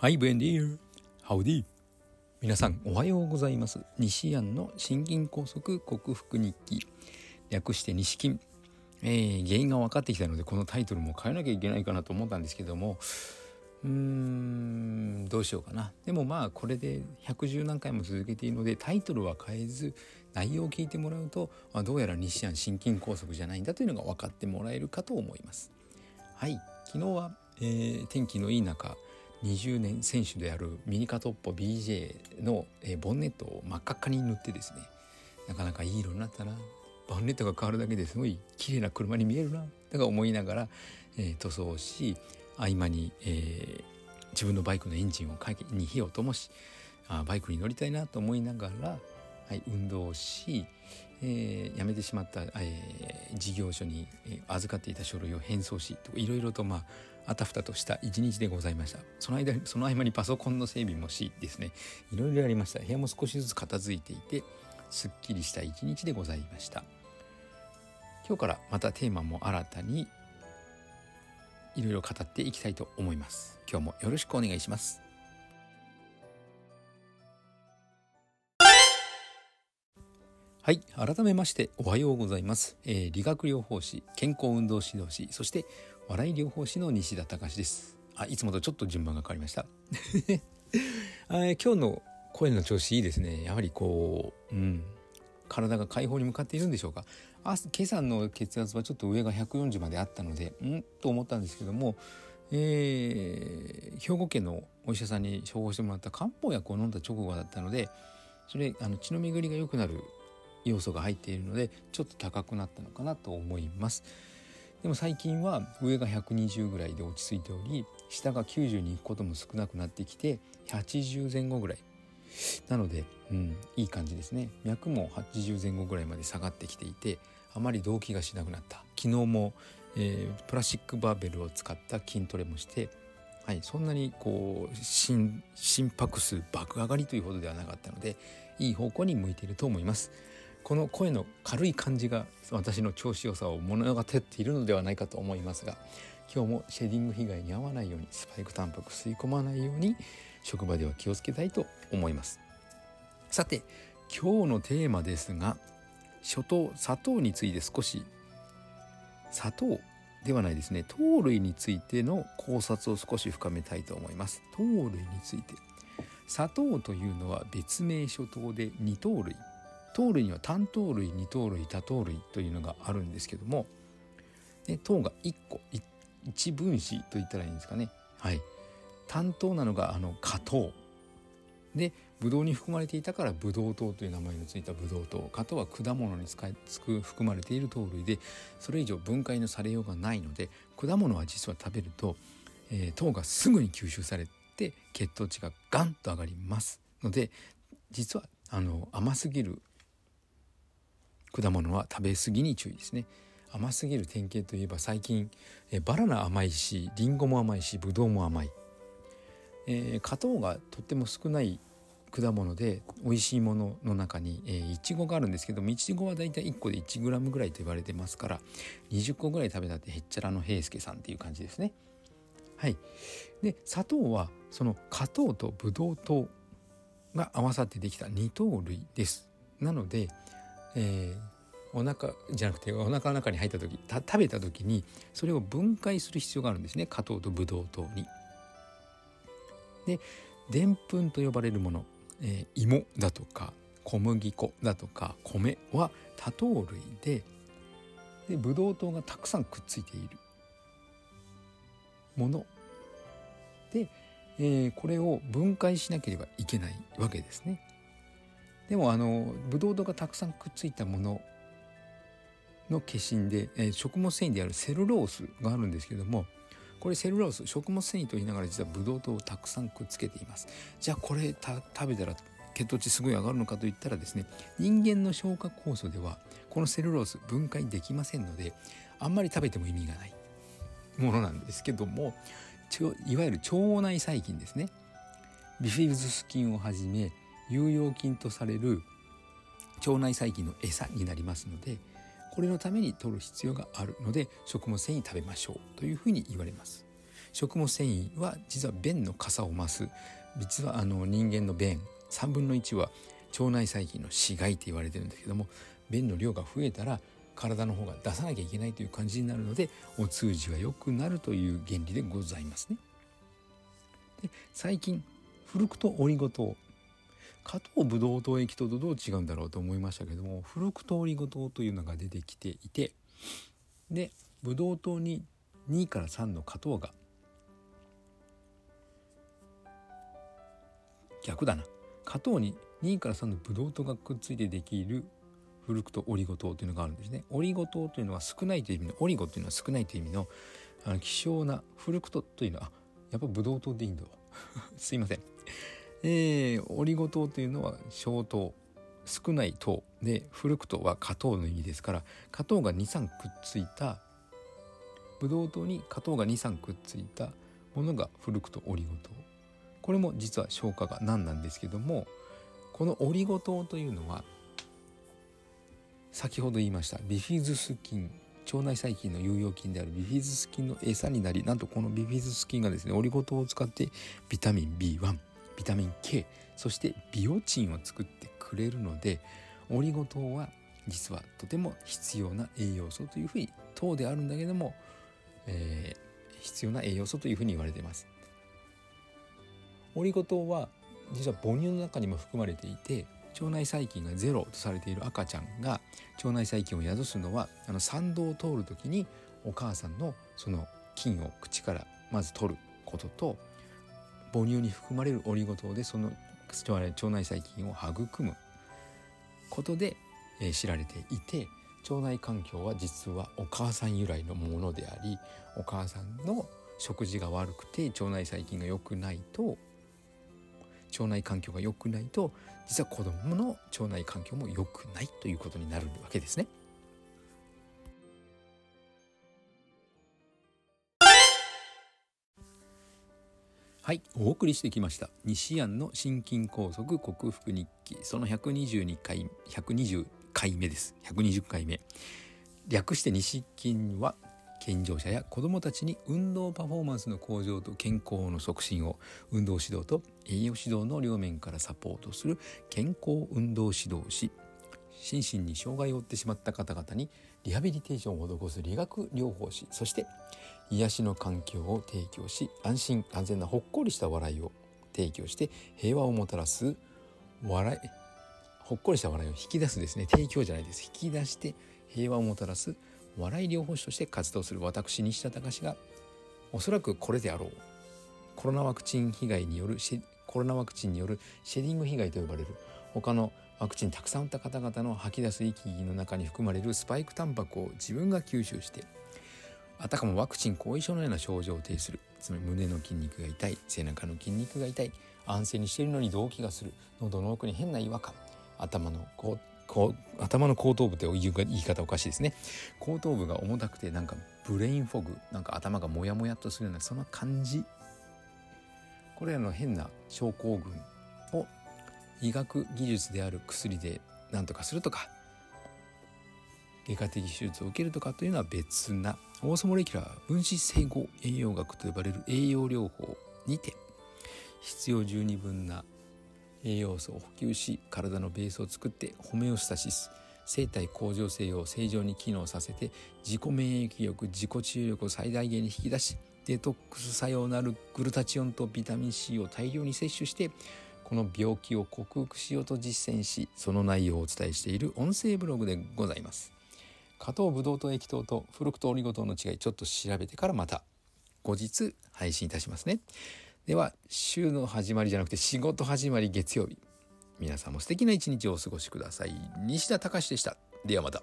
はい、ブエンディー。ハウディ。皆さん、おはようございます。西安の心筋梗塞克服日記。略して西筋。えー、原因が分かってきたので、このタイトルも変えなきゃいけないかなと思ったんですけども、うーん、どうしようかな。でもまあ、これで110何回も続けているので、タイトルは変えず、内容を聞いてもらうと、あどうやら西安心筋梗塞じゃないんだというのが分かってもらえるかと思います。はい、昨日は、えー天気のいい中、20年選手であるミニカトッポ BJ の、ボンネットを真っ赤っかに塗ってですねなかなかいい色になったなボンネットが変わるだけですごい綺麗な車に見えるなとか思いながら、え塗装し合間に、えー自分のバイクのエンジンをかけに火を灯しあバイクに乗りたいなと思いながら、はい、運動し、えー辞めてしまった、えー事業所に、え預かっていた書類を返送しいろいろとまああたふたとした一日でございました。その間その合間にパソコンの整備もしですねいろいろやりました。部屋も少しずつ片付いていてすっきりした一日でございました。今日からまたテーマも新たにいろいろ語っていきたいと思います。今日もよろしくお願いします。はい改めましておはようございます、えー理学療法士健康運動指導士そして笑い療法士の西田隆です。あいつもとちょっと順番が変わりました。あ今日の声の調子いいですね。やはりこううん体が解放に向かっているんでしょうか。あ今朝の血圧はちょっと上が140まであったのでんと思ったんですけども、えー兵庫県のお医者さんに処方してもらった漢方薬を飲んだ直後だったのでそれあの血の巡りが良くなる要素が入っているのでちょっと高くなったのかなと思います。でも最近は上が120ぐらいで落ち着いており下が90に行くことも少なくなってきて80前後ぐらい。なので、うん、いい感じですね。脈も80前後ぐらいまで下がってきていてあまり動悸がしなくなった。昨日も、えープラスチックバーベルを使った筋トレもしてはい、そんなにこう心心拍数爆上がりというほどではなかったのでいい方向に向いていると思います。この声の軽い感じが私の調子良さを物語っているのではないかと思いますが今日もシェディング被害に遭わないようにスパイクタンパク吸い込まないように職場では気をつけたいと思います。さて今日のテーマですが初糖砂糖について少し砂糖ではないですね。糖類についての考察を少し深めたいと思います。糖類について。砂糖というのは別名諸糖で二糖類。糖類には単糖類二糖類多糖類というのがあるんですけどもで糖が1個い一分子と言ったらいいんですかね。はい。単糖なのがあの果糖でブドウに含まれていたからブドウ糖という名前のついたブドウ糖果糖は果物に使いつく含まれている糖類でそれ以上分解のされようがないので果物は実は食べると、えー糖がすぐに吸収されて血糖値がガンと上がりますので実はあの甘すぎる果物は食べ過ぎに注意ですね甘すぎる典型といえば最近えバナナ甘いしリンゴも甘いしブドウも甘い、えー果糖がとっても少ない果物で美味しいものの中に、えー、いちごがあるんですけどもいちごはだいたい1個で 1g ぐらいと言われてますから20個ぐらい食べたってへっちゃらの平介さんっていう感じですね。はい、で砂糖はその果糖とブドウ糖が合わさってできた二糖類です。なので、えーお腹じゃなくてお腹の中に入った時食べた時にそれを分解する必要があるんですね果糖とブドウ糖に。ででんぷんと呼ばれるもの、えー芋だとか小麦粉だとか米は多糖類ででブドウ糖がたくさんくっついているもので、えーこれを分解しなければいけないわけですね。でもあのブドウ糖がたくさんくっついたものの化身で、えー食物繊維であるセルロースがあるんですけどもこれセルロース食物繊維と言いながら実はブドウ糖をたくさんくっつけています。じゃあこれた食べたら血糖値すごい上がるのかといったらですね人間の消化酵素ではこのセルロース分解できませんのであんまり食べても意味がない。ものなんですけどもいわゆる腸内細菌ですね。ビフィズス菌をはじめ有用菌とされる腸内細菌の餌になりますのでこれのために取る必要があるので食物繊維食べましょうというふうに言われます食物繊維は実は便の傘を増す実はあの人間の便3分の1は腸内細菌の死骸って言われてるんですけども便の量が増えたら体の方が出さなきゃいけないという感じになるのでお通じは良くなるという原理でございますね。で最近フルクトオリゴ糖加糖ブドウ糖液糖とどう違うんだろうと思いましたけどもフルクトオリゴ糖というのが出てきていてでブドウ糖に2から3の加糖が逆だな。加糖に2から3のブドウ糖がくっついてできるフルクトオリゴ糖というのがあるんですね。オリゴ糖というのは少ないという意味のオリゴというのは少ないという意味のあの希少なフルクトというのはあやっぱブドウ糖でいいんだ すいません。えー、オリゴ糖というのは小糖。少ない糖でフルクトは果糖の意味ですから果糖が23くっついたブドウ糖に果糖が23くっついたものがフルクトオリゴ糖。これも実は消化が難なんですけどもこのオリゴ糖というのは先ほど言いましたビフィズス菌腸内細菌の有用菌であるビフィズス菌の餌になりなんとこのビフィズス菌がですねオリゴ糖を使ってビタミン B1 ビタミン K そしてビオチンを作ってくれるのでオリゴ糖は実はとても必要な栄養素というふうに糖であるんだけども、えー、必要な栄養素というふうに言われています。オリゴ糖は実は母乳の中にも含まれていて腸内細菌がゼロとされている赤ちゃんが腸内細菌を宿すのはあの産道を通る時にお母さんのその菌を口からまず取ることと母乳に含まれるオリゴ糖でその腸内細菌を育むことで、え、知られていて腸内環境は実はお母さん由来のものでありお母さんの食事が悪くて腸内細菌が良くないと腸内環境が良くないと実は子どもの腸内環境も良くないということになるわけですね。はい。お送りしてきました。西安の心筋梗塞克服日記。その122回120回目です。120回目。略して西筋は健常者や子どもたちに運動パフォーマンスの向上と健康の促進を運動指導と栄養指導の両面からサポートする健康運動指導士。心身に障害を負ってしまった方々にリハビリテーションを施す理学療法士そして癒しの環境を提供し安心安全なほっこりした笑いを提供して平和をもたらす笑いほっこりした笑いを引き出すですね。提供じゃないです。引き出して平和をもたらす笑い療法士として活動する私西田隆がおそらくこれであろう。コロナワクチン被害によるコロナワクチンによるシェディング被害と呼ばれる。他のワクチンたくさん打った方々の吐き出す息の中に含まれるスパイクタンパクを自分が吸収してあたかもワクチン後遺症のような症状を呈する。つまり胸の筋肉が痛い背中の筋肉が痛い安静にしているのに動悸がする。喉の奥に変な違和感。頭のこう頭の後頭部って言い方おかしいですね。後頭部が重たくてなんかブレインフォグなんか頭がモヤモヤっとするようなその感じ。これらの変な症候群。医学技術である薬で何とかするとか外科的手術を受けるとかというのは別なオーソモレキュラー分子整合栄養学と呼ばれる栄養療法にて必要十二分な栄養素を補給し体のベースを作ってホメオスタシス生体向上性を正常に機能させて自己免疫力自己治癒力を最大限に引き出しデトックス作用のあるグルタチオンとビタミン C を大量に摂取してこの病気を克服しようと実践しその内容をお伝えしている音声ブログでございます。加糖ブドウ糖液糖とフルクトオリゴ糖の違いちょっと調べてからまた後日配信いたしますね。では週の始まりじゃなくて仕事始まり月曜日。皆さんも素敵な一日をお過ごしください。西田隆でした。ではまた。